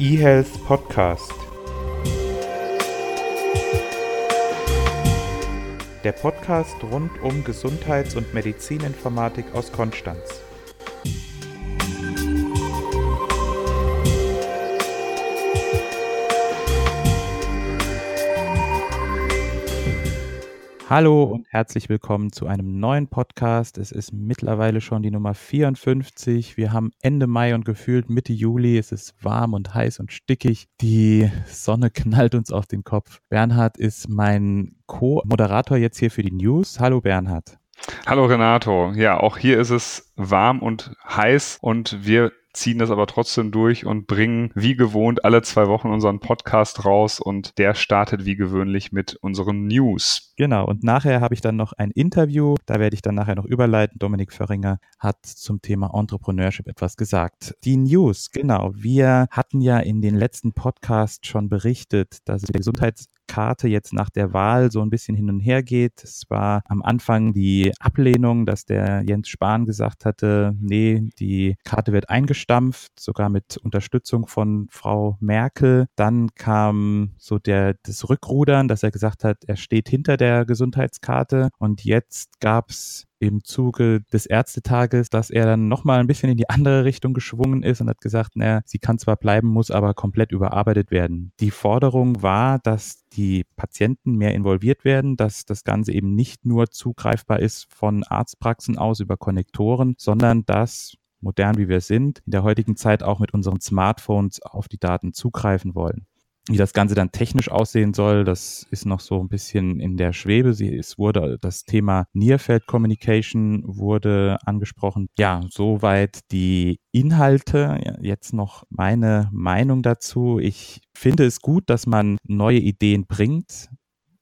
eHealth Podcast. Der Podcast rund um Gesundheits- und Medizininformatik aus Konstanz. Hallo und herzlich willkommen zu einem neuen Podcast. Es ist mittlerweile schon die Nummer 54. Wir haben Ende Mai und gefühlt Mitte Juli. Es ist warm und heiß und stickig. Die Sonne knallt uns auf den Kopf. Bernhard ist mein Co-Moderator jetzt hier für die News. Hallo Bernhard. Hallo Renato. Ja, auch hier ist es warm und heiß und wir ziehen das aber trotzdem durch und bringen wie gewohnt alle zwei Wochen unseren Podcast raus und der startet wie gewöhnlich mit unseren News. Genau, und nachher habe ich dann noch ein Interview, da werde ich dann nachher noch überleiten. Dominik Föhringer hat zum Thema Entrepreneurship etwas gesagt. Die News, genau. Wir hatten ja in den letzten Podcasts schon berichtet, dass die Gesundheitskarte jetzt nach der Wahl so ein bisschen hin und her geht. Es war am Anfang die Ablehnung, dass der Jens Spahn gesagt hatte, nee, die Karte wird eingestampft, sogar mit Unterstützung von Frau Merkel. Dann kam so der, das Rückrudern, dass er gesagt hat, er steht hinter der Gesundheitskarte. Und jetzt gab es im Zuge des Ärztetages, dass er dann nochmal ein bisschen in die andere Richtung geschwungen ist und hat gesagt, naja, sie kann zwar bleiben, muss aber komplett überarbeitet werden. Die Forderung war, dass die Patienten mehr involviert werden, dass das Ganze eben nicht nur zugreifbar ist von Arztpraxen aus über Konnektoren, sondern dass modern wie wir sind, in der heutigen Zeit auch mit unseren Smartphones auf die Daten zugreifen wollen. Wie das Ganze dann technisch aussehen soll, das ist noch so ein bisschen in der Schwebe. Es wurde das Thema Nearfield Communication wurde angesprochen. Ja, soweit die Inhalte. Jetzt noch meine Meinung dazu. Ich finde es gut, dass man neue Ideen bringt.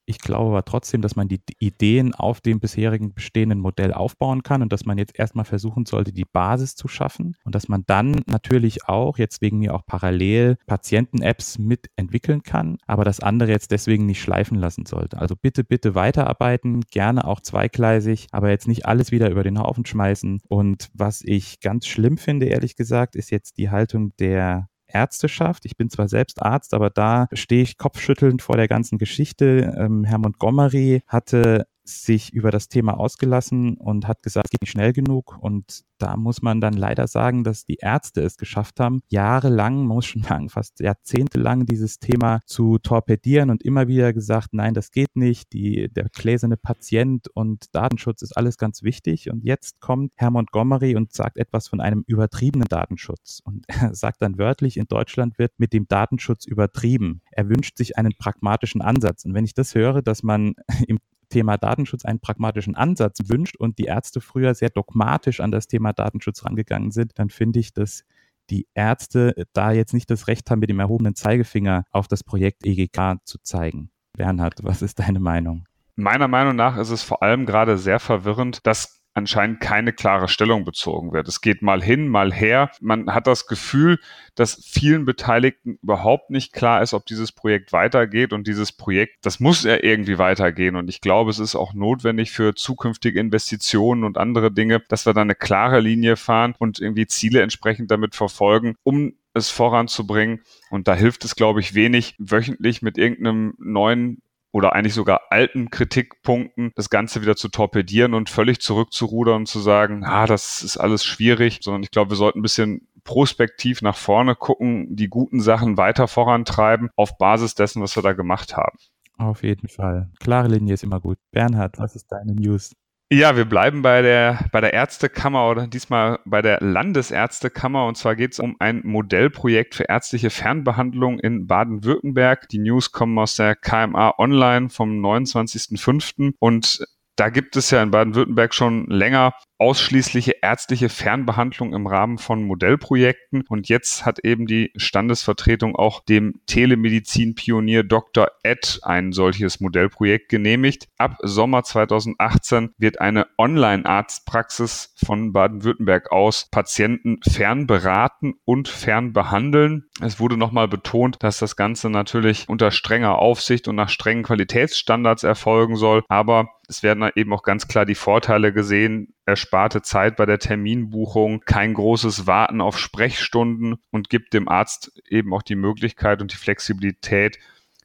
Ich glaube aber trotzdem, dass man die Ideen auf dem bisherigen bestehenden Modell aufbauen kann und dass man jetzt erstmal versuchen sollte, die Basis zu schaffen und dass man dann natürlich auch, jetzt wegen mir auch parallel, Patienten-Apps mitentwickeln kann, aber das andere jetzt deswegen nicht schleifen lassen sollte. Also bitte, bitte weiterarbeiten, gerne auch zweigleisig, aber jetzt nicht alles wieder über den Haufen schmeißen. Und was ich ganz schlimm finde, ehrlich gesagt, ist jetzt die Haltung der Ärzteschaft. Ich bin zwar selbst Arzt, aber da stehe ich kopfschüttelnd vor der ganzen Geschichte. Ähm, Herr Montgomery hatte sich über das Thema ausgelassen und hat gesagt, es geht nicht schnell genug. Und da muss man dann leider sagen, dass die Ärzte es geschafft haben, jahrelang, muss schon sagen, fast jahrzehntelang dieses Thema zu torpedieren und immer wieder gesagt, nein, das geht nicht, die, der gläserne Patient und Datenschutz ist alles ganz wichtig. Und jetzt kommt Herr Montgomery und sagt etwas von einem übertriebenen Datenschutz. Und er sagt dann wörtlich, in Deutschland wird mit dem Datenschutz übertrieben. Er wünscht sich einen pragmatischen Ansatz. Und wenn ich das höre, dass man im Thema Datenschutz einen pragmatischen Ansatz wünscht und die Ärzte früher sehr dogmatisch an das Thema Datenschutz rangegangen sind, dann finde ich, dass die Ärzte da jetzt nicht das Recht haben, mit dem erhobenen Zeigefinger auf das Projekt EGK zu zeigen. Bernhard, was ist deine Meinung? Meiner Meinung nach ist es vor allem gerade sehr verwirrend, dass anscheinend keine klare Stellung bezogen wird. Es geht mal hin, mal her. Man hat das Gefühl, dass vielen Beteiligten überhaupt nicht klar ist, ob dieses Projekt weitergeht und dieses Projekt, das muss ja irgendwie weitergehen und ich glaube, es ist auch notwendig für zukünftige Investitionen und andere Dinge, dass wir da eine klare Linie fahren und irgendwie Ziele entsprechend damit verfolgen, um es voranzubringen. Und da hilft es, glaube ich, wenig, wöchentlich mit irgendeinem neuen oder eigentlich sogar alten Kritikpunkten das Ganze wieder zu torpedieren und völlig zurückzurudern und zu sagen, ah, das ist alles schwierig, sondern ich glaube, wir sollten ein bisschen prospektiv nach vorne gucken, die guten Sachen weiter vorantreiben auf Basis dessen, was wir da gemacht haben. Auf jeden Fall. Klare Linie ist immer gut. Bernhard, was ist deine News? Ja, wir bleiben bei der, bei der Ärztekammer oder diesmal bei der Landesärztekammer. Und zwar geht es um ein Modellprojekt für ärztliche Fernbehandlung in Baden-Württemberg. Die News kommen aus der KMA Online vom 29.05. Und da gibt es ja in Baden-Württemberg schon länger ausschließliche ärztliche Fernbehandlung im Rahmen von Modellprojekten. Und jetzt hat eben die Standesvertretung auch dem Telemedizin-Pionier Dr. Ed ein solches Modellprojekt genehmigt. Ab Sommer 2018 wird eine Online-Arztpraxis von Baden-Württemberg aus Patienten fernberaten und fernbehandeln. Es wurde nochmal betont, dass das Ganze natürlich unter strenger Aufsicht und nach strengen Qualitätsstandards erfolgen soll. Aber Es werden eben auch ganz klar die Vorteile gesehen, ersparte Zeit bei der Terminbuchung, kein großes Warten auf Sprechstunden und gibt dem Arzt eben auch die Möglichkeit und die Flexibilität,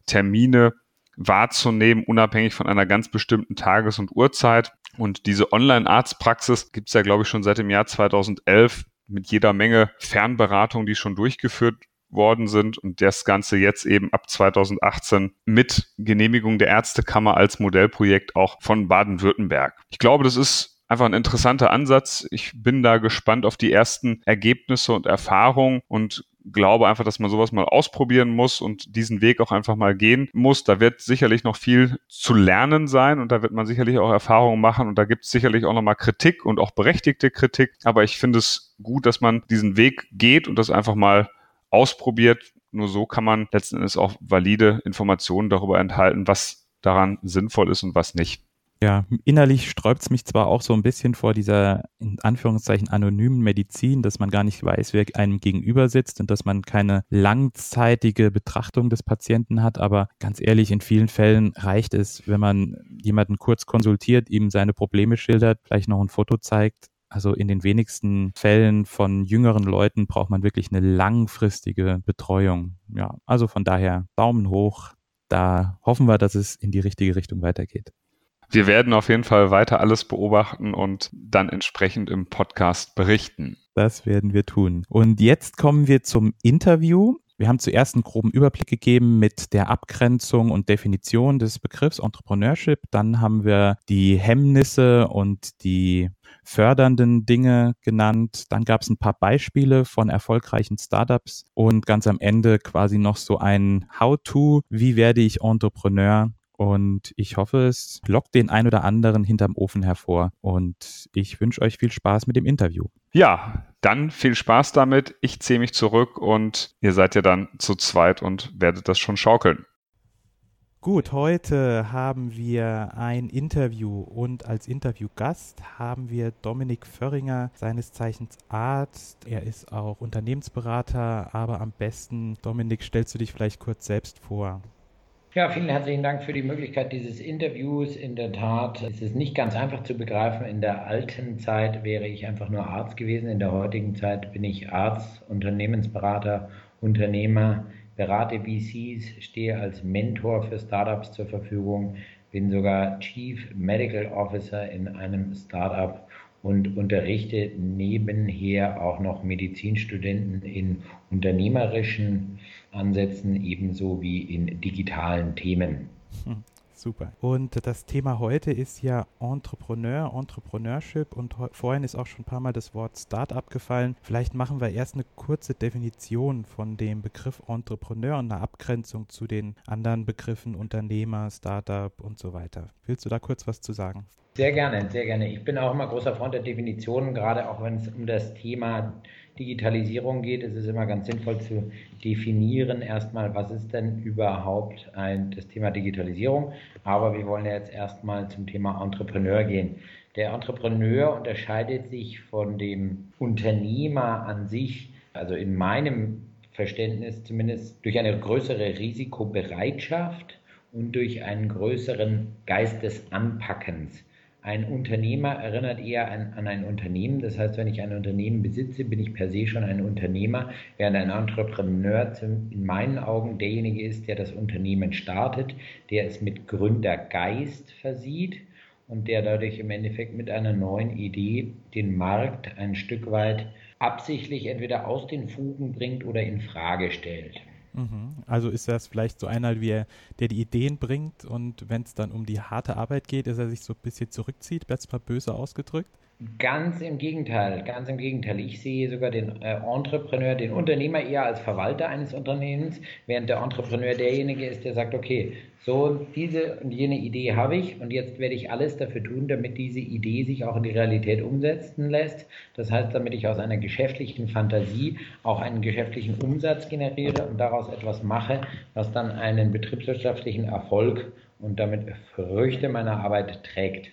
Termine wahrzunehmen, unabhängig von einer ganz bestimmten Tages- und Uhrzeit. Und diese Online-Arztpraxis gibt es ja, glaube ich, schon seit dem Jahr 2011 mit jeder Menge Fernberatung, die schon durchgeführt worden sind und das Ganze jetzt eben ab 2018 mit Genehmigung der Ärztekammer als Modellprojekt auch von Baden-Württemberg. Ich glaube, das ist einfach ein interessanter Ansatz. Ich bin da gespannt auf die ersten Ergebnisse und Erfahrungen und glaube einfach, dass man sowas mal ausprobieren muss und diesen Weg auch einfach mal gehen muss. Da wird sicherlich noch viel zu lernen sein und da wird man sicherlich auch Erfahrungen machen und da gibt es sicherlich auch nochmal Kritik und auch berechtigte Kritik. Aber ich finde es gut, dass man diesen Weg geht und das einfach mal ausprobiert. Nur so kann man letzten Endes auch valide Informationen darüber enthalten, was daran sinnvoll ist und was nicht. Ja, innerlich sträubt es mich zwar auch so ein bisschen vor dieser, in Anführungszeichen, anonymen Medizin, dass man gar nicht weiß, wer einem gegenüber sitzt und dass man keine langzeitige Betrachtung des Patienten hat. Aber ganz ehrlich, in vielen Fällen reicht es, wenn man jemanden kurz konsultiert, ihm seine Probleme schildert, vielleicht noch ein Foto zeigt. Also in den wenigsten Fällen von jüngeren Leuten braucht man wirklich eine langfristige Betreuung. Ja, also von daher Daumen hoch. Da hoffen wir, dass es in die richtige Richtung weitergeht. Wir werden auf jeden Fall weiter alles beobachten und dann entsprechend im Podcast berichten. Das werden wir tun. Und jetzt kommen wir zum Interview. Wir haben zuerst einen groben Überblick gegeben mit der Abgrenzung und Definition des Begriffs Entrepreneurship. Dann haben wir die Hemmnisse und die fördernden Dinge genannt. Dann gab es ein paar Beispiele von erfolgreichen Startups und ganz am Ende quasi noch so ein How-to, wie werde ich Entrepreneur? Und ich hoffe, es lockt den ein oder anderen hinterm Ofen hervor. Und ich wünsche euch viel Spaß mit dem Interview. Ja, dann viel Spaß damit. Ich ziehe mich zurück und ihr seid ja dann zu zweit und werdet das schon schaukeln. Gut, heute haben wir ein Interview und als Interviewgast haben wir Dominik Förringer, seines Zeichens Arzt. Er ist auch Unternehmensberater, aber am besten, Dominik, stellst du dich vielleicht kurz selbst vor? Ja, vielen herzlichen Dank für die Möglichkeit dieses Interviews. In der Tat ist es nicht ganz einfach zu begreifen. In der alten Zeit wäre ich einfach nur Arzt gewesen. In der heutigen Zeit bin ich Arzt, Unternehmensberater, Unternehmer, berate VCs, stehe als Mentor für Startups zur Verfügung, bin sogar Chief Medical Officer in einem Startup und unterrichte nebenher auch noch Medizinstudenten in unternehmerischen Ansätzen ebenso wie in digitalen Themen. super. Und das Thema heute ist ja Entrepreneur, Entrepreneurship und vorhin ist auch schon ein paar Mal das Wort Startup gefallen. Vielleicht machen wir erst eine kurze Definition von dem Begriff Entrepreneur und eine Abgrenzung zu den anderen Begriffen Unternehmer, Startup und so weiter. Willst du da kurz was zu sagen? Sehr gerne, sehr gerne. Ich bin auch immer großer Freund der Definitionen, gerade auch wenn es um das Thema Digitalisierung geht, ist es immer ganz sinnvoll zu definieren erstmal, was ist denn überhaupt ein, das Thema Digitalisierung. Aber wir wollen ja jetzt erstmal zum Thema Entrepreneur gehen. Der Entrepreneur unterscheidet sich von dem Unternehmer an sich, also in meinem Verständnis zumindest durch eine größere Risikobereitschaft und durch einen größeren Geist des Anpackens. Ein Unternehmer erinnert eher an, an, ein Unternehmen. Das heißt, wenn ich ein Unternehmen besitze, bin ich per se schon ein Unternehmer, während ein Entrepreneur in meinen Augen derjenige ist, der das Unternehmen startet, der es mit Gründergeist versieht und der dadurch im Endeffekt mit einer neuen Idee den Markt ein Stück weit absichtlich entweder aus den Fugen bringt oder in Frage stellt. Mhm. Also ist das vielleicht so einer, er, der die Ideen bringt und wenn es dann um die harte Arbeit geht, ist er sich so ein bisschen zurückzieht, jetzt mal böse ausgedrückt? Ganz im Gegenteil, ganz im Gegenteil. Ich sehe sogar den äh, Entrepreneur, den Unternehmer eher als Verwalter eines Unternehmens, während der Entrepreneur derjenige ist, der sagt, okay, so diese und jene Idee habe ich und jetzt werde ich alles dafür tun, damit diese Idee sich auch in die Realität umsetzen lässt. Das heißt, damit ich aus einer geschäftlichen Fantasie auch einen geschäftlichen Umsatz generiere und daraus etwas mache, was dann einen betriebswirtschaftlichen Erfolg und damit Früchte meiner Arbeit trägt.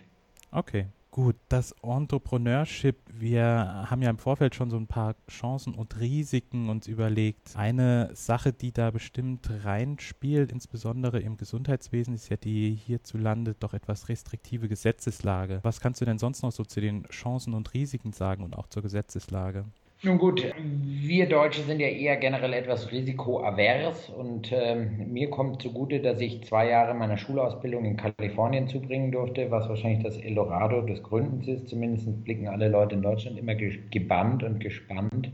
Okay, Gut, das Entrepreneurship, wir haben ja im Vorfeld schon so ein paar Chancen und Risiken uns überlegt. Eine Sache, die da bestimmt reinspielt, insbesondere im Gesundheitswesen, ist ja die hierzulande doch etwas restriktive Gesetzeslage. Was kannst du denn sonst noch so zu den Chancen und Risiken sagen und auch zur Gesetzeslage? Nun gut, wir Deutsche sind ja eher generell etwas risikoavers und ähm, mir kommt zugute, dass ich zwei Jahre meiner Schulausbildung in Kalifornien zubringen durfte, was wahrscheinlich das Eldorado des Gründens ist. Zumindest blicken alle Leute in Deutschland immer gebannt und gespannt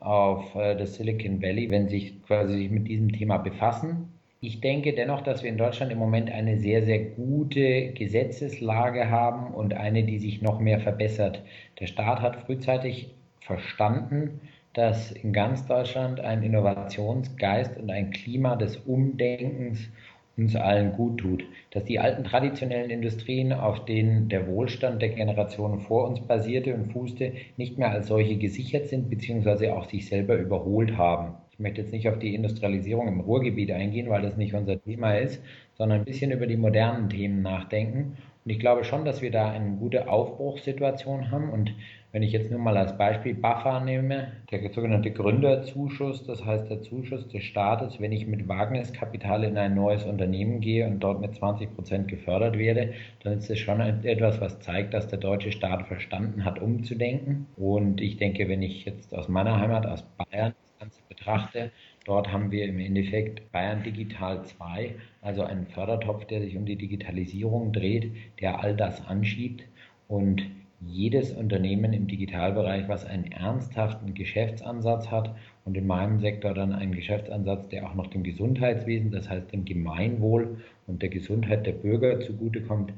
auf äh, das Silicon Valley, wenn sie sich quasi mit diesem Thema befassen. Ich denke dennoch, dass wir in Deutschland im Moment eine sehr, sehr gute Gesetzeslage haben und eine, die sich noch mehr verbessert. Der Staat hat frühzeitig verstanden, dass in ganz Deutschland ein Innovationsgeist und ein Klima des Umdenkens uns allen gut tut. Dass die alten traditionellen Industrien, auf denen der Wohlstand der Generationen vor uns basierte und fußte, nicht mehr als solche gesichert sind, beziehungsweise auch sich selber überholt haben. Ich möchte jetzt nicht auf die Industrialisierung im Ruhrgebiet eingehen, weil das nicht unser Thema ist, sondern ein bisschen über die modernen Themen nachdenken. Und ich glaube schon, dass wir da eine gute Aufbruchssituation haben und wenn ich jetzt nur mal als Beispiel BAFA nehme, der sogenannte Gründerzuschuss, das heißt der Zuschuss des Staates, wenn ich mit Wagniskapital in ein neues Unternehmen gehe und dort mit 20 Prozent gefördert werde, dann ist das schon etwas, was zeigt, dass der deutsche Staat verstanden hat, umzudenken. Und ich denke, wenn ich jetzt aus meiner Heimat, aus Bayern, das Ganze betrachte, Dort haben wir im Endeffekt Bayern Digital 2, also einen Fördertopf, der sich um die Digitalisierung dreht, der all das anschiebt und jedes Unternehmen im Digitalbereich, was einen ernsthaften Geschäftsansatz hat und in meinem Sektor dann einen Geschäftsansatz, der auch noch dem Gesundheitswesen, das heißt dem Gemeinwohl und der Gesundheit der Bürger zugutekommt,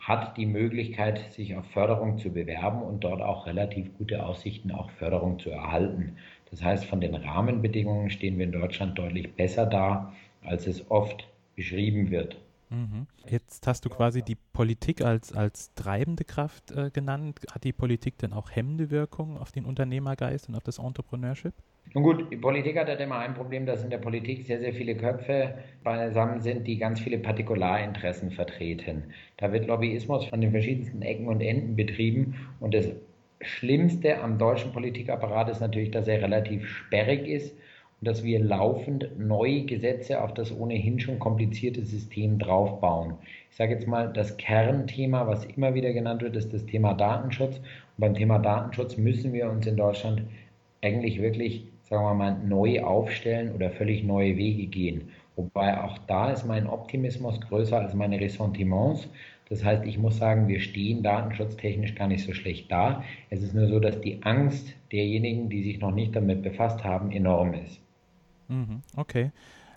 hat die Möglichkeit, sich auf Förderung zu bewerben und dort auch relativ gute Aussichten, auch Förderung zu erhalten. Das heißt, von den Rahmenbedingungen stehen wir in Deutschland deutlich besser da, als es oft beschrieben wird. Mhm. Jetzt hast du quasi die Politik als, als treibende Kraft äh, genannt. Hat die Politik denn auch hemmende Wirkung auf den Unternehmergeist und auf das Entrepreneurship? Nun gut, die Politik hat halt immer ein Problem, dass in der Politik sehr, sehr viele Köpfe beisammen sind, die ganz viele Partikularinteressen vertreten. Da wird Lobbyismus von den verschiedensten Ecken und Enden betrieben und das Schlimmste am deutschen Politikapparat ist natürlich, dass er relativ sperrig ist dass wir laufend neue Gesetze auf das ohnehin schon komplizierte System draufbauen. Ich sage jetzt mal, das Kernthema, was immer wieder genannt wird, ist das Thema Datenschutz. Und beim Thema Datenschutz müssen wir uns in Deutschland eigentlich wirklich, sagen wir mal, neu aufstellen oder völlig neue Wege gehen. Wobei auch da ist mein Optimismus größer als meine Ressentiments. Das heißt, ich muss sagen, wir stehen datenschutztechnisch gar nicht so schlecht da. Es ist nur so, dass die Angst derjenigen, die sich noch nicht damit befasst haben, enorm ist. Mhm, okay.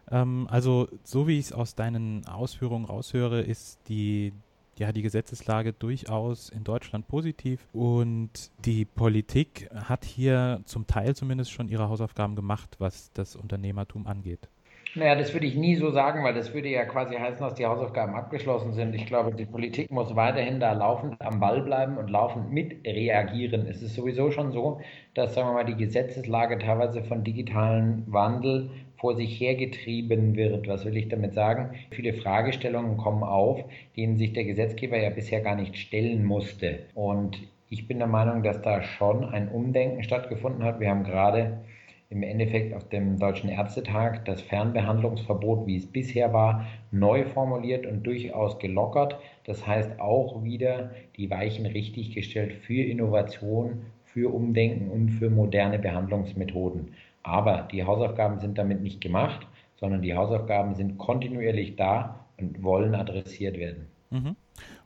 Ähm, also, so wie ich es aus deinen Ausführungen raushöre, ist die, ja, die Gesetzeslage durchaus in Deutschland positiv und die Politik hat hier zum Teil zumindest schon ihre Hausaufgaben gemacht, was das Unternehmertum angeht. Naja, das würde ich nie so sagen, weil das würde ja quasi heißen, dass die Hausaufgaben abgeschlossen sind. Ich glaube, die Politik muss weiterhin da laufend am Ball bleiben und laufend mit reagieren. Es ist sowieso schon so, dass, sagen wir mal, die Gesetzeslage teilweise von digitalen Wandel vor sich hergetrieben wird. Was will ich damit sagen? Viele Fragestellungen kommen auf, denen sich der Gesetzgeber ja bisher gar nicht stellen musste. Und ich bin der Meinung, dass da schon ein Umdenken stattgefunden hat. Wir haben gerade im Endeffekt auf dem Deutschen Ärztetag das Fernbehandlungsverbot, wie es bisher war, neu formuliert und durchaus gelockert. Das heißt auch wieder die Weichen richtig gestellt für Innovation, für Umdenken und für moderne Behandlungsmethoden. Aber die Hausaufgaben sind damit nicht gemacht, sondern die Hausaufgaben sind kontinuierlich da und wollen adressiert werden. Mhm.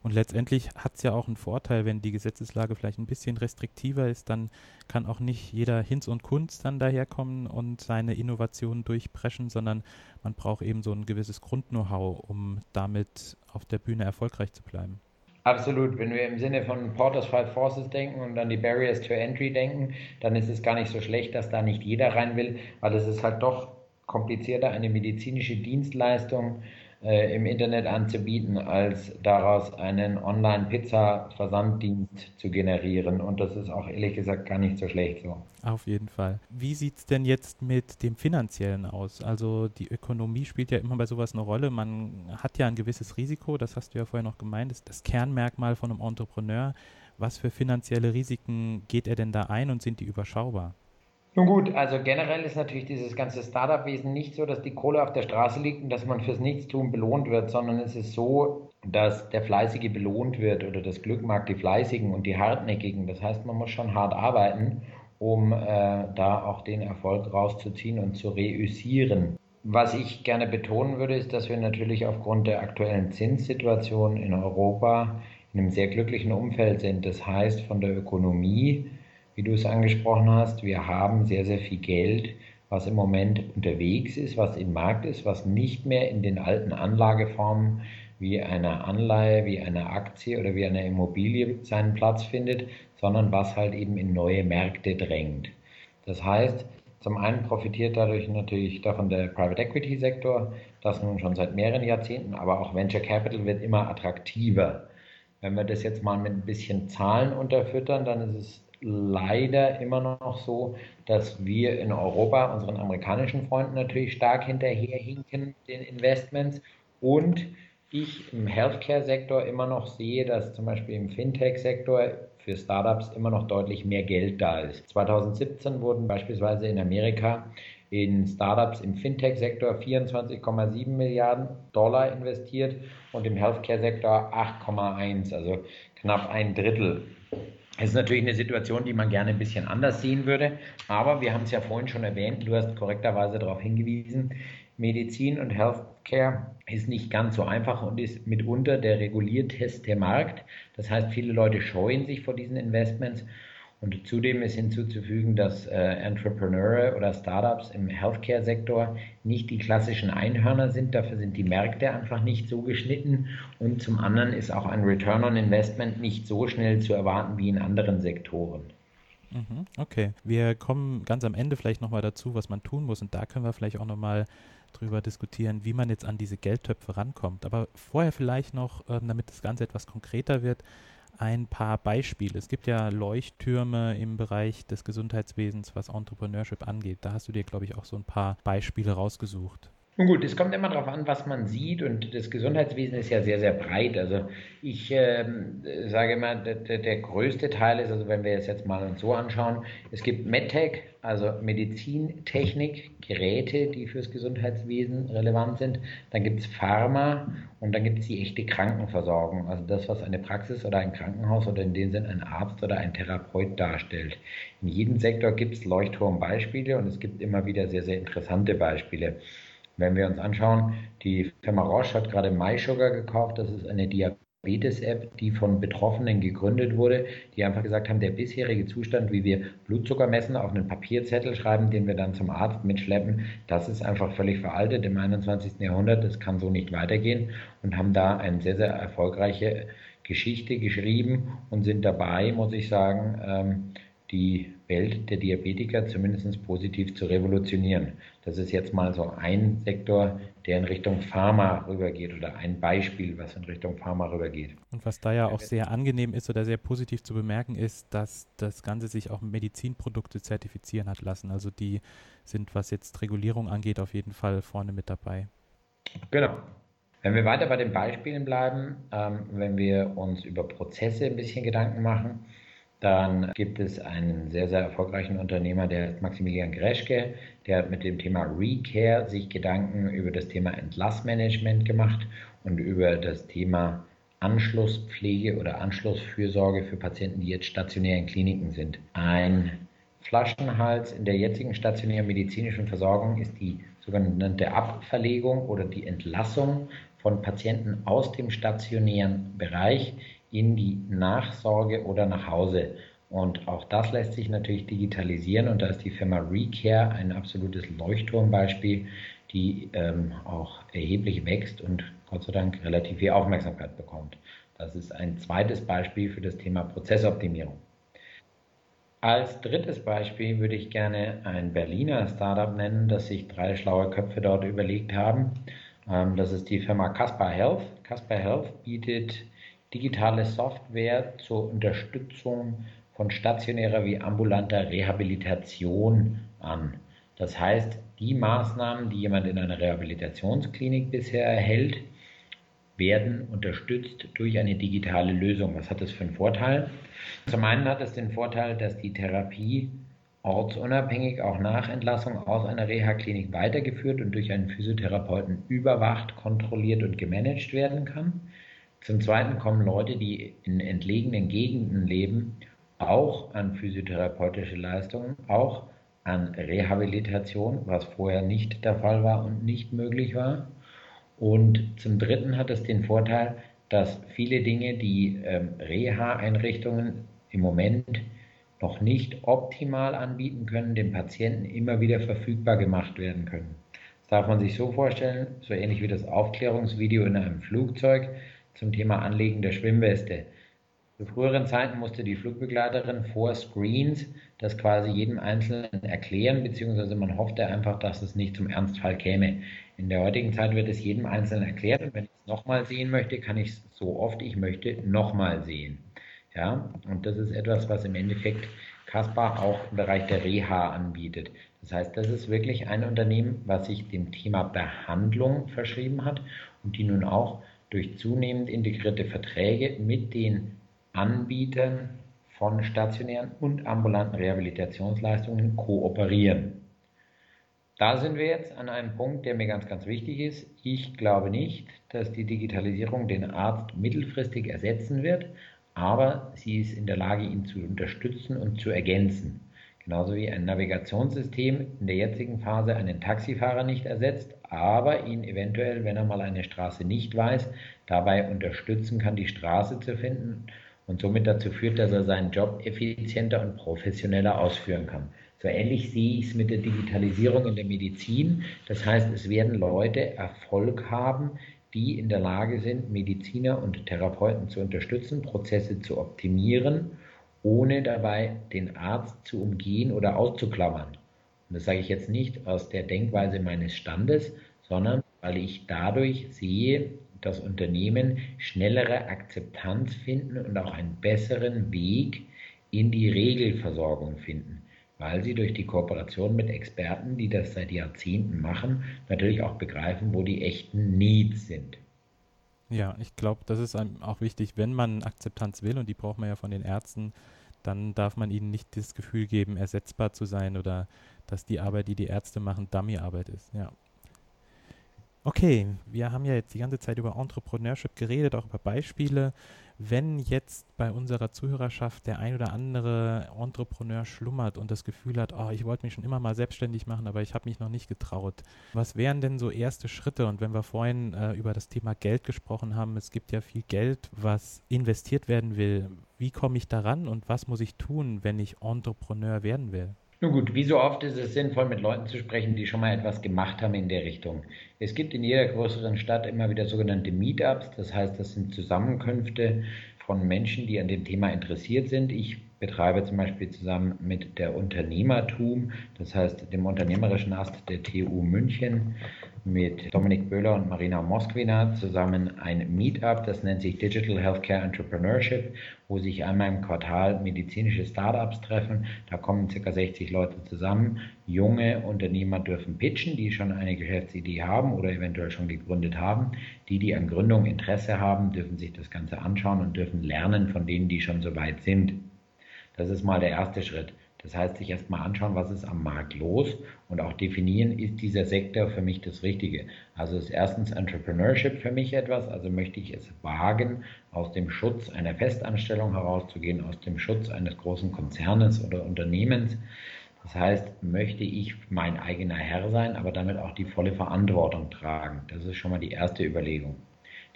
Und letztendlich hat es ja auch einen Vorteil, wenn die Gesetzeslage vielleicht ein bisschen restriktiver ist, dann kann auch nicht jeder Hinz und Kunz dann daherkommen und seine Innovationen durchbrechen, sondern man braucht eben so ein gewisses Grund-Know-how, um damit auf der Bühne erfolgreich zu bleiben. Absolut. Wenn wir im Sinne von Porter's Five Forces denken und an die Barriers to Entry denken, dann ist es gar nicht so schlecht, dass da nicht jeder rein will, weil es ist halt doch komplizierter, eine medizinische Dienstleistung äh, im Internet anzubieten, als daraus einen Online-Pizza-Versanddienst zu generieren. Und das ist auch ehrlich gesagt gar nicht so schlecht so. Auf jeden Fall. Wie sieht es denn jetzt mit dem Finanziellen aus? Also die Ökonomie spielt ja immer bei sowas eine Rolle. Man hat ja ein gewisses Risiko, das hast du ja vorher noch gemeint, das ist das Kernmerkmal von einem Entrepreneur. Was für finanzielle Risiken geht er denn da ein und sind die überschaubar? Nun gut, also generell ist natürlich dieses ganze Startup-Wesen nicht so, dass die Kohle auf der Straße liegt und dass man fürs Nichtstun belohnt wird, sondern es ist so, dass der Fleißige belohnt wird oder das Glück mag die Fleißigen und die Hartnäckigen. Das heißt, man muss schon hart arbeiten, um äh, da auch den Erfolg rauszuziehen und zu reüssieren. Was ich gerne betonen würde, ist, dass wir natürlich aufgrund der aktuellen Zinssituation in Europa in einem sehr glücklichen Umfeld sind. Das heißt, von der Ökonomie wie du es angesprochen hast, wir haben sehr, sehr viel Geld, was im Moment unterwegs ist, was im Markt ist, was nicht mehr in den alten Anlageformen wie einer Anleihe, wie einer Aktie oder wie einer Immobilie seinen Platz findet, sondern was halt eben in neue Märkte drängt. Das heißt, zum einen profitiert dadurch natürlich davon der Private Equity Sektor, das nun schon seit mehreren Jahrzehnten, aber auch Venture Capital wird immer attraktiver. Wenn wir das jetzt mal mit ein bisschen Zahlen unterfüttern, dann ist es leider immer noch so, dass wir in Europa unseren amerikanischen Freunden natürlich stark hinterherhinken, den Investments. Und ich im Healthcare-Sektor immer noch sehe, dass zum Beispiel im Fintech-Sektor für Startups immer noch deutlich mehr Geld da ist. 2017 wurden beispielsweise in Amerika in Startups im Fintech-Sektor 24,7 Milliarden Dollar investiert und im Healthcare-Sektor 8,1, also knapp ein Drittel. Es ist natürlich eine Situation, die man gerne ein bisschen anders sehen würde, aber wir haben es ja vorhin schon erwähnt, du hast korrekterweise darauf hingewiesen, Medizin und Healthcare ist nicht ganz so einfach und ist mitunter der regulierteste Markt. Das heißt, viele Leute scheuen sich vor diesen Investments und zudem ist hinzuzufügen, dass äh, Entrepreneure oder Startups im Healthcare-Sektor nicht die klassischen Einhörner sind. Dafür sind die Märkte einfach nicht so geschnitten. Und zum anderen ist auch ein Return on Investment nicht so schnell zu erwarten wie in anderen Sektoren. Mhm, okay, wir kommen ganz am Ende vielleicht nochmal dazu, was man tun muss. Und da können wir vielleicht auch nochmal drüber diskutieren, wie man jetzt an diese Geldtöpfe rankommt. Aber vorher vielleicht noch, ähm, damit das Ganze etwas konkreter wird, ein paar Beispiele. Es gibt ja Leuchttürme im Bereich des Gesundheitswesens, was Entrepreneurship angeht. Da hast du dir, glaube ich, auch so ein paar Beispiele rausgesucht. Nun gut, es kommt immer darauf an, was man sieht und das Gesundheitswesen ist ja sehr, sehr breit. Also ich ähm, sage immer, der, der, größte Teil ist, also wenn wir es jetzt mal uns so anschauen, es gibt MedTech, also Medizintechnik, Geräte, die fürs Gesundheitswesen relevant sind. Dann gibt es Pharma und dann gibt es die echte Krankenversorgung, also das, was eine Praxis oder ein Krankenhaus oder in dem Sinn ein Arzt oder ein Therapeut darstellt. In jedem Sektor gibt es Leuchtturmbeispiele und es gibt immer wieder sehr, sehr interessante Beispiele. Wenn wir uns anschauen, die Firma Roche hat gerade MySugar gekauft. Das ist eine Diabetes-App, die von Betroffenen gegründet wurde, die einfach gesagt haben, der bisherige Zustand, wie wir Blutzucker messen, auf einen Papierzettel schreiben, den wir dann zum Arzt mitschleppen, das ist einfach völlig veraltet im 21. Jahrhundert. Das kann so nicht weitergehen und haben da eine sehr, sehr erfolgreiche Geschichte geschrieben und sind dabei, muss ich sagen, ähm, die Welt der Diabetiker zumindest positiv zu revolutionieren. Das ist jetzt mal so ein Sektor, der in Richtung Pharma rübergeht oder ein Beispiel, was in Richtung Pharma rübergeht. Und was da ja auch sehr angenehm ist oder sehr positiv zu bemerken ist, dass das Ganze sich auch Medizinprodukte zertifizieren hat lassen. Also die sind, was jetzt Regulierung angeht, auf jeden Fall vorne mit dabei. Genau. Wenn wir weiter bei den Beispielen bleiben, ähm, wenn wir uns über Prozesse ein bisschen Gedanken machen, dann gibt es einen sehr, sehr erfolgreichen Unternehmer, der ist Maximilian Greschke, der hat mit dem Thema Recare sich Gedanken über das Thema Entlassmanagement gemacht und über das Thema Anschlusspflege oder Anschlussfürsorge für Patienten, die jetzt stationär in Kliniken sind. Ein Flaschenhals in der jetzigen stationären medizinischen Versorgung ist die sogenannte Abverlegung oder die Entlassung von Patienten aus dem stationären Bereich in die Nachsorge oder nach Hause. Und auch das lässt sich natürlich digitalisieren und da ist die Firma Recare ein absolutes Leuchtturmbeispiel, die ähm, auch erheblich wächst und Gott sei Dank relativ viel Aufmerksamkeit bekommt. Das ist ein zweites Beispiel für das Thema Prozessoptimierung. Als drittes Beispiel würde ich gerne ein Berliner Startup nennen, das sich drei schlaue Köpfe dort überlegt haben, Ähm, das ist die Firma Caspar Health. Caspar Health bietet digitale Software zur Unterstützung von stationärer wie ambulanter Rehabilitation an. Das heißt, die Maßnahmen, die jemand in einer Rehabilitationsklinik bisher erhält, werden unterstützt durch eine digitale Lösung. Was hat das für einen Vorteil? Zum einen hat es den Vorteil, dass die Therapie ortsunabhängig auch nach Entlassung aus einer Reha-Klinik weitergeführt und durch einen Physiotherapeuten überwacht, kontrolliert und gemanagt werden kann. Zum Zweiten kommen Leute, die in entlegenen Gegenden leben, auch an physiotherapeutische Leistungen, auch an Rehabilitation, was vorher nicht der Fall war und nicht möglich war. Und zum Dritten hat es den Vorteil, dass viele Dinge, die ähm, Reha-Einrichtungen im Moment noch nicht optimal anbieten können, dem Patienten immer wieder verfügbar gemacht werden können. Das darf man sich so vorstellen, so ähnlich wie das Aufklärungsvideo in einem Flugzeug zum Thema Anlegen der Schwimmweste. Zu früheren Zeiten musste die Flugbegleiterin vor Screens das quasi jedem Einzelnen erklären, beziehungsweise man hoffte einfach, dass es nicht zum Ernstfall käme. In der heutigen Zeit wird es jedem Einzelnen erklärt und wenn ich es nochmal sehen möchte, kann ich es so oft ich möchte nochmal sehen. Ja, und das ist etwas, was im Endeffekt Caspar auch im Bereich der Reha anbietet. Das heißt, das ist wirklich ein Unternehmen, was sich dem Thema Behandlung verschrieben hat und die nun auch durch zunehmend integrierte Verträge mit den Anbietern von stationären und ambulanten Rehabilitationsleistungen kooperieren. Da sind wir jetzt an einem Punkt, der mir ganz, ganz wichtig ist. Ich glaube nicht, dass die Digitalisierung den Arzt mittelfristig ersetzen wird, aber sie ist in der Lage, ihn zu unterstützen und zu ergänzen. Genauso wie ein Navigationssystem in der jetzigen Phase einen Taxifahrer nicht ersetzt, aber ihn eventuell, wenn er mal eine Straße nicht weiß, dabei unterstützen kann, die Straße zu finden und somit dazu führt, dass er seinen Job effizienter und professioneller ausführen kann. So ähnlich sehe ich es mit der Digitalisierung in der Medizin. Das heißt, es werden Leute Erfolg haben, die in der Lage sind, Mediziner und Therapeuten zu unterstützen, Prozesse zu optimieren, ohne dabei den Arzt zu umgehen oder auszuklammern. Und das sage ich jetzt nicht aus der Denkweise meines Standes, sondern weil ich dadurch sehe, dass Unternehmen schnellere Akzeptanz finden und auch einen besseren Weg in die Regelversorgung finden, weil sie durch die Kooperation mit Experten, die das seit Jahrzehnten machen, natürlich auch begreifen, wo die echten Needs sind. Ja, ich glaube, das ist auch wichtig, wenn man Akzeptanz will, und die braucht man ja von den Ärzten, dann darf man ihnen nicht das Gefühl geben, ersetzbar zu sein oder dass die Arbeit, die die Ärzte machen, Dummyarbeit ist. Ja. Okay, wir haben ja jetzt die ganze Zeit über Entrepreneurship geredet, auch über Beispiele. Wenn jetzt bei unserer Zuhörerschaft der ein oder andere Entrepreneur schlummert und das Gefühl hat, oh, ich wollte mich schon immer mal selbstständig machen, aber ich habe mich noch nicht getraut. Was wären denn so erste Schritte? Und wenn wir vorhin äh, über das Thema Geld gesprochen haben, es gibt ja viel Geld, was investiert werden will. Wie komme ich daran und was muss ich tun, wenn ich Entrepreneur werden will? Nun gut, wie so oft ist es sinnvoll, mit Leuten zu sprechen, die schon mal etwas gemacht haben in der Richtung. Es gibt in jeder größeren Stadt immer wieder sogenannte Meetups, das heißt, das sind Zusammenkünfte von Menschen, die an dem Thema interessiert sind. Ich betreibe zum Beispiel zusammen mit der Unternehmertum, das heißt dem unternehmerischen Ast der TU München, mit Dominik Böhler und Marina Moskwina zusammen ein Meetup, das nennt sich Digital Healthcare Entrepreneurship, wo sich einmal im Quartal medizinische Startups treffen. Da kommen ca. 60 Leute zusammen. Junge Unternehmer dürfen pitchen, die schon eine Geschäftsidee haben oder eventuell schon gegründet haben. Die, die an Gründung Interesse haben, dürfen sich das Ganze anschauen und dürfen lernen von denen, die schon so weit sind. Das ist mal der erste Schritt. Das heißt, sich erstmal anschauen, was ist am Markt los und auch definieren, ist dieser Sektor für mich das Richtige. Also ist erstens Entrepreneurship für mich etwas, also möchte ich es wagen, aus dem Schutz einer Festanstellung herauszugehen, aus dem Schutz eines großen Konzernes oder Unternehmens. Das heißt, möchte ich mein eigener Herr sein, aber damit auch die volle Verantwortung tragen. Das ist schon mal die erste Überlegung.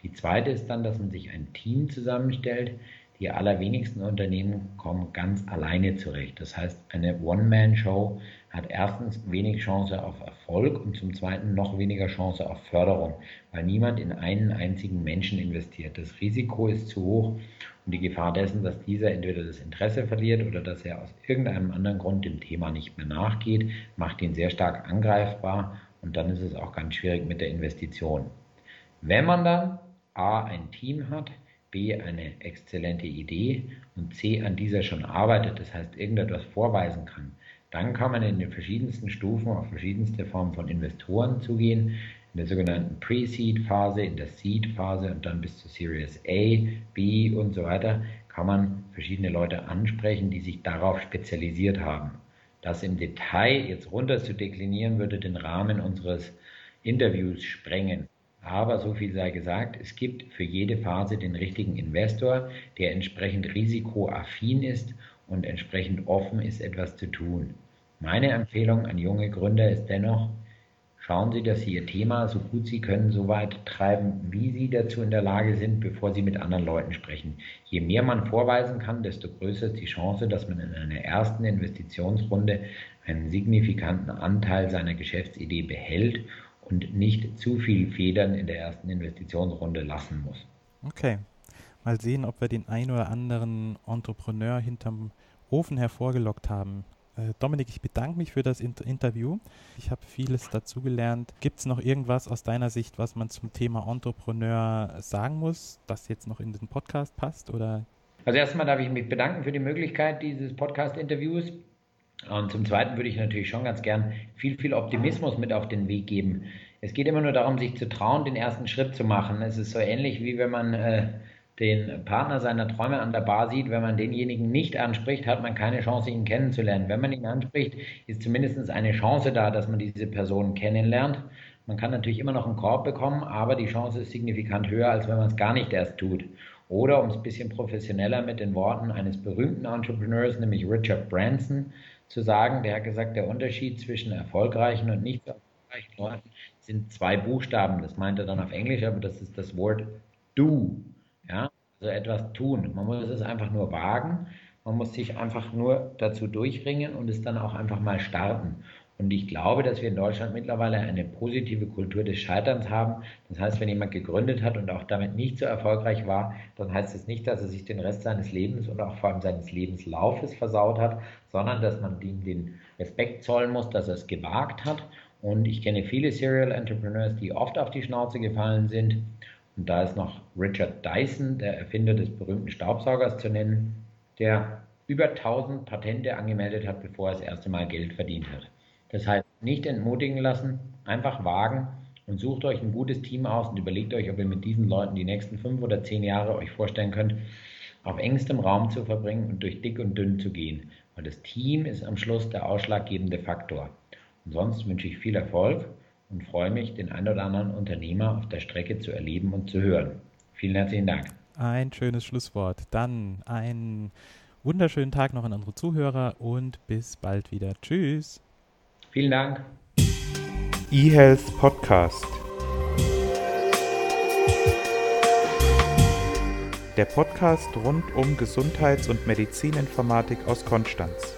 Die zweite ist dann, dass man sich ein Team zusammenstellt, die allerwenigsten Unternehmen kommen ganz alleine zurecht. Das heißt, eine One-Man-Show hat erstens wenig Chance auf Erfolg und zum Zweiten noch weniger Chance auf Förderung, weil niemand in einen einzigen Menschen investiert. Das Risiko ist zu hoch und die Gefahr dessen, dass dieser entweder das Interesse verliert oder dass er aus irgendeinem anderen Grund dem Thema nicht mehr nachgeht, macht ihn sehr stark angreifbar und dann ist es auch ganz schwierig mit der Investition. Wenn man dann A ein Team hat, B eine exzellente Idee und C an dieser schon arbeitet, das heißt irgendetwas vorweisen kann, dann kann man in den verschiedensten Stufen auf verschiedenste Formen von Investoren zugehen, in der sogenannten Pre-Seed-Phase, in der Seed-Phase und dann bis zur Series A, B und so weiter, kann man verschiedene Leute ansprechen, die sich darauf spezialisiert haben. Das im Detail jetzt runter zu deklinieren, würde den Rahmen unseres Interviews sprengen. Aber so viel sei gesagt, es gibt für jede Phase den richtigen Investor, der entsprechend risikoaffin ist und entsprechend offen ist, etwas zu tun. Meine Empfehlung an junge Gründer ist dennoch, schauen Sie, dass Sie Ihr Thema so gut Sie können so weit treiben, wie Sie dazu in der Lage sind, bevor Sie mit anderen Leuten sprechen. Je mehr man vorweisen kann, desto größer ist die Chance, dass man in einer ersten Investitionsrunde einen signifikanten Anteil seiner Geschäftsidee behält und nicht zu viel Federn in der ersten Investitionsrunde lassen muss. Okay. Mal sehen, ob wir den ein oder anderen Entrepreneur hinterm Ofen hervorgelockt haben. Äh, Dominik, ich bedanke mich für das Inter Interview. Ich habe vieles dazugelernt. Gibt es noch irgendwas aus deiner Sicht, was man zum Thema Entrepreneur sagen muss, das jetzt noch in den Podcast passt? Oder? Also erstmal darf ich mich bedanken für die Möglichkeit dieses Podcast-Interviews. Und zum Zweiten würde ich natürlich schon ganz gern viel, viel Optimismus mit auf den Weg geben. Es geht immer nur darum, sich zu trauen, den ersten Schritt zu machen. Es ist so ähnlich, wie wenn man äh, den Partner seiner Träume an der Bar sieht. Wenn man denjenigen nicht anspricht, hat man keine Chance, ihn kennenzulernen. Wenn man ihn anspricht, ist zumindest eine Chance da, dass man diese Person kennenlernt. Man kann natürlich immer noch einen Korb bekommen, aber die Chance ist signifikant höher, als wenn man es gar nicht erst tut. Oder um es ein bisschen professioneller mit den Worten eines berühmten Entrepreneurs, nämlich Richard Branson, zu sagen. Der hat gesagt, der Unterschied zwischen erfolgreichen und nicht erfolgreichen Leuten sind zwei Buchstaben. Das meint er dann auf Englisch, aber das ist das Wort do. Ja, also etwas tun. Man muss es einfach nur wagen. Man muss sich einfach nur dazu durchringen und es dann auch einfach mal starten. Und ich glaube, dass wir in Deutschland mittlerweile eine positive Kultur des Scheiterns haben. Das heißt, wenn jemand gegründet hat und auch damit nicht so erfolgreich war, dann heißt es nicht, dass er sich den Rest seines Lebens und auch vor allem seines Lebenslaufes versaut hat, sondern dass man ihm den Respekt zollen muss, dass er es gewagt hat. Und ich kenne viele Serial Entrepreneurs, die oft auf die Schnauze gefallen sind. Und da ist noch Richard Dyson, der Erfinder des berühmten Staubsaugers, zu nennen, der über 1000 Patente angemeldet hat, bevor er das erste Mal Geld verdient hat. Das heißt, nicht entmutigen lassen, einfach wagen und sucht euch ein gutes Team aus und überlegt euch, ob ihr mit diesen Leuten die nächsten fünf oder zehn Jahre euch vorstellen könnt, auf engstem Raum zu verbringen und durch dick und dünn zu gehen. Weil das Team ist am Schluss der ausschlaggebende Faktor. Und sonst wünsche ich viel Erfolg und freue mich, den ein oder anderen Unternehmer auf der Strecke zu erleben und zu hören. Vielen herzlichen Dank. Ein schönes Schlusswort. Dann einen wunderschönen Tag noch an unsere Zuhörer und bis bald wieder. Tschüss. Vielen Dank. eHealth Podcast. Der Podcast rund um Gesundheits- und Medizininformatik aus Konstanz.